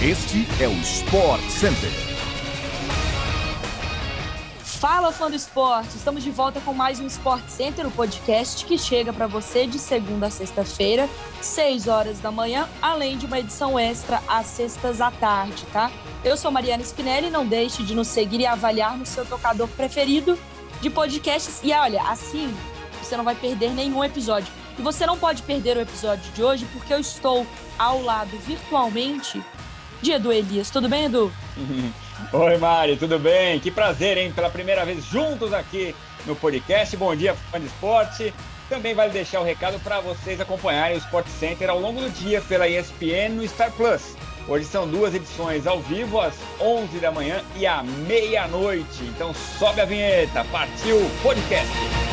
Este é o Sport Center. Fala, fã do esporte! Estamos de volta com mais um Sport Center, o podcast que chega para você de segunda a sexta-feira, 6 horas da manhã, além de uma edição extra às sextas à tarde, tá? Eu sou Mariana Spinelli, não deixe de nos seguir e avaliar no seu tocador preferido de podcasts. E olha, assim você não vai perder nenhum episódio. E você não pode perder o episódio de hoje porque eu estou ao lado virtualmente de Edu Elias. Tudo bem, Edu? Oi, Mari, tudo bem? Que prazer, hein? Pela primeira vez juntos aqui no podcast. Bom dia, fã de esporte. Também vale deixar o recado para vocês acompanharem o Sport Center ao longo do dia pela ESPN no Star Plus. Hoje são duas edições ao vivo, às 11 da manhã e à meia-noite. Então sobe a vinheta, partiu o podcast.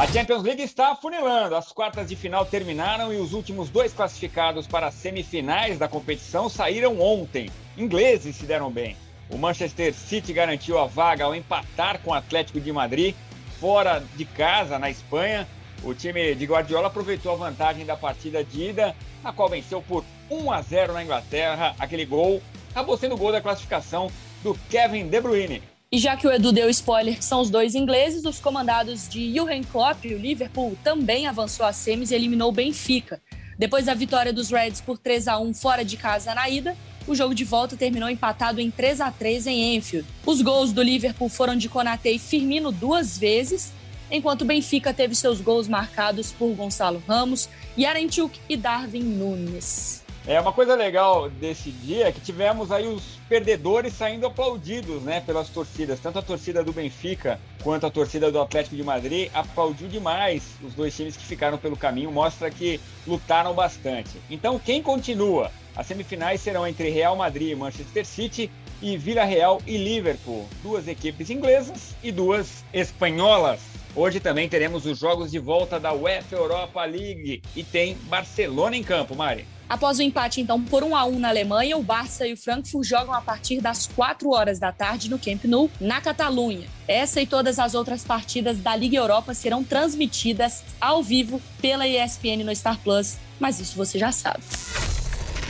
A Champions League está afunilando. As quartas de final terminaram e os últimos dois classificados para as semifinais da competição saíram ontem. Ingleses se deram bem. O Manchester City garantiu a vaga ao empatar com o Atlético de Madrid fora de casa, na Espanha. O time de Guardiola aproveitou a vantagem da partida de ida, na qual venceu por 1 a 0 na Inglaterra. Aquele gol acabou sendo o gol da classificação do Kevin De Bruyne. E já que o Edu deu spoiler que são os dois ingleses, os comandados de Jurgen Klopp, o Liverpool, também avançou a semis e eliminou o Benfica. Depois da vitória dos Reds por 3 a 1 fora de casa na ida, o jogo de volta terminou empatado em 3 a 3 em Enfield. Os gols do Liverpool foram de Konate e Firmino duas vezes, enquanto o Benfica teve seus gols marcados por Gonçalo Ramos, Yarenchuk e Darwin Nunes. É uma coisa legal desse dia é que tivemos aí os perdedores saindo aplaudidos, né, pelas torcidas. Tanto a torcida do Benfica quanto a torcida do Atlético de Madrid aplaudiu demais os dois times que ficaram pelo caminho, mostra que lutaram bastante. Então, quem continua? As semifinais serão entre Real Madrid e Manchester City e Vila Real e Liverpool, duas equipes inglesas e duas espanholas. Hoje também teremos os jogos de volta da UEFA Europa League e tem Barcelona em campo, Mari. Após o empate, então, por 1 a 1 na Alemanha, o Barça e o Frankfurt jogam a partir das 4 horas da tarde no Camp Nou, na Catalunha. Essa e todas as outras partidas da Liga Europa serão transmitidas ao vivo pela ESPN no Star Plus, mas isso você já sabe.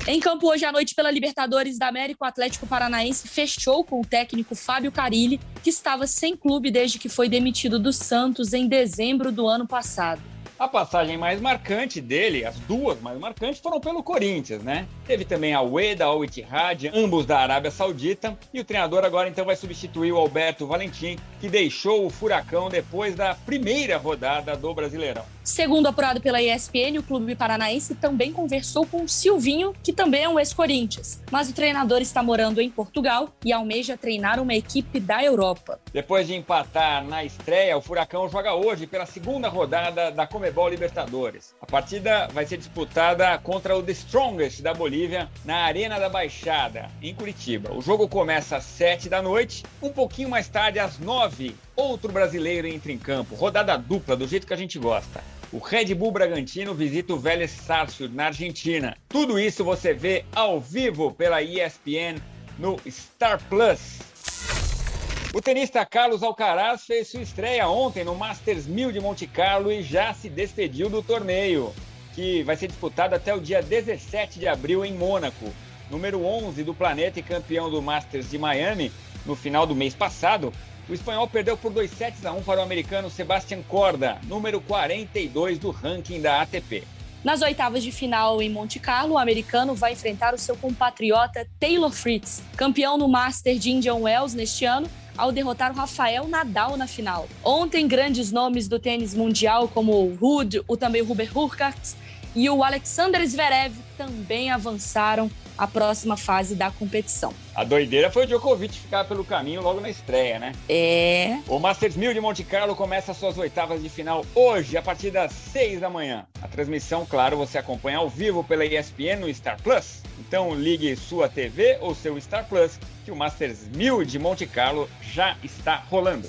Em campo hoje à noite pela Libertadores da América, o Atlético Paranaense fechou com o técnico Fábio Carilli, que estava sem clube desde que foi demitido do Santos em dezembro do ano passado. A passagem mais marcante dele, as duas mais marcantes, foram pelo Corinthians, né? Teve também a Ueda Al Ittihad, ambos da Arábia Saudita, e o treinador agora então vai substituir o Alberto Valentim, que deixou o Furacão depois da primeira rodada do Brasileirão. Segundo apurado pela ESPN, o clube paranaense também conversou com o Silvinho, que também é um ex-Corinthians. Mas o treinador está morando em Portugal e almeja treinar uma equipe da Europa. Depois de empatar na estreia, o Furacão joga hoje pela segunda rodada da Comebol Libertadores. A partida vai ser disputada contra o The Strongest da Bolívia na Arena da Baixada, em Curitiba. O jogo começa às 7 da noite, um pouquinho mais tarde, às 9, outro brasileiro entra em campo. Rodada dupla, do jeito que a gente gosta. O Red Bull Bragantino visita o Vélez Sarsfield na Argentina. Tudo isso você vê ao vivo pela ESPN no Star Plus. O tenista Carlos Alcaraz fez sua estreia ontem no Masters 1000 de Monte Carlo e já se despediu do torneio, que vai ser disputado até o dia 17 de abril em Mônaco. Número 11 do planeta e campeão do Masters de Miami no final do mês passado, o espanhol perdeu por 2 sets a 1 para o americano Sebastian Corda, número 42 do ranking da ATP. Nas oitavas de final em Monte Carlo, o americano vai enfrentar o seu compatriota Taylor Fritz, campeão no Master de Indian Wells neste ano, ao derrotar o Rafael Nadal na final. Ontem, grandes nomes do tênis mundial, como o Ruud, o também o Hubert Hurkacz e o Alexander Zverev também avançaram a próxima fase da competição. A doideira foi o Djokovic ficar pelo caminho logo na estreia, né? É. O Masters 1000 de Monte Carlo começa suas oitavas de final hoje, a partir das 6 da manhã. A transmissão, claro, você acompanha ao vivo pela ESPN no Star Plus. Então ligue sua TV ou seu Star Plus, que o Masters 1000 de Monte Carlo já está rolando.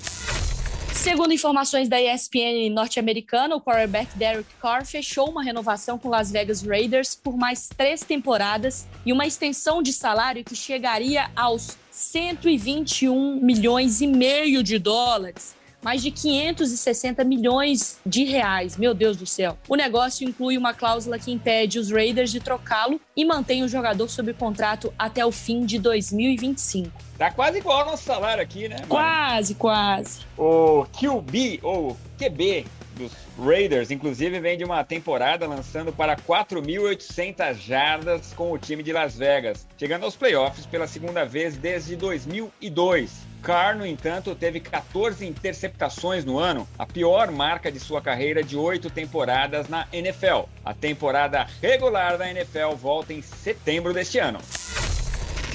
Segundo informações da ESPN norte-americana, o quarterback Derek Carr fechou uma renovação com Las Vegas Raiders por mais três temporadas e uma extensão de salário que chegaria aos 121 milhões e meio de dólares. Mais de 560 milhões de reais. Meu Deus do céu. O negócio inclui uma cláusula que impede os Raiders de trocá-lo e mantém o jogador sob contrato até o fim de 2025. Tá quase igual ao nosso salário aqui, né? Mano? Quase, quase. O QB, ou QB, dos Raiders, inclusive, vem de uma temporada lançando para 4.800 jardas com o time de Las Vegas, chegando aos playoffs pela segunda vez desde 2002. Carr, no entanto, teve 14 interceptações no ano, a pior marca de sua carreira de oito temporadas na NFL. A temporada regular da NFL volta em setembro deste ano.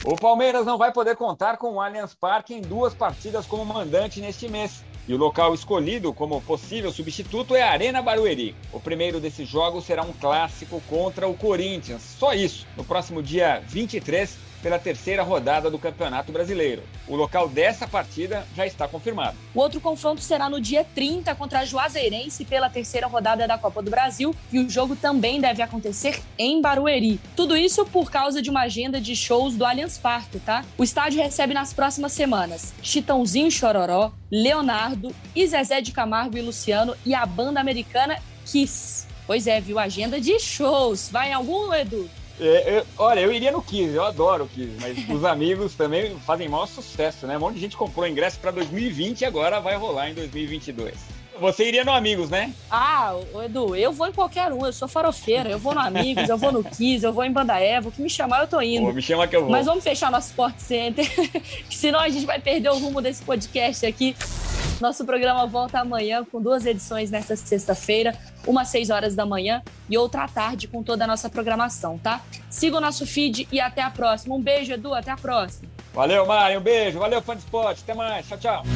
O Palmeiras não vai poder contar com o Allianz Parque em duas partidas como mandante neste mês. E o local escolhido como possível substituto é a Arena Barueri. O primeiro desses jogos será um clássico contra o Corinthians. Só isso, no próximo dia 23, pela terceira rodada do Campeonato Brasileiro. O local dessa partida já está confirmado. O outro confronto será no dia 30 contra a Juazeirense pela terceira rodada da Copa do Brasil e o jogo também deve acontecer em Barueri. Tudo isso por causa de uma agenda de shows do Allianz Parque, tá? O estádio recebe nas próximas semanas Chitãozinho Chororó, Leonardo e Zezé de Camargo e Luciano e a banda americana Kiss. Pois é, viu? Agenda de shows. Vai em algum, Edu? É, eu, olha, eu iria no Kiss, eu adoro o Kiss, mas os amigos também fazem maior sucesso, né? Um monte de gente comprou ingresso para 2020 e agora vai rolar em 2022. Você iria no Amigos, né? Ah, Edu, eu vou em qualquer um, eu sou farofeira, eu vou no Amigos, eu vou no Kiss, eu vou em Banda Eva, o que me chamar eu tô indo. Pô, me chama que eu vou. Mas vamos fechar nosso Sport Center, senão a gente vai perder o rumo desse podcast aqui. Nosso programa volta amanhã com duas edições nesta sexta-feira, uma às 6 horas da manhã e outra à tarde com toda a nossa programação, tá? Siga o nosso feed e até a próxima. Um beijo, Edu, até a próxima. Valeu, Mário, um beijo. Valeu, fã de esporte. Até mais. Tchau, tchau.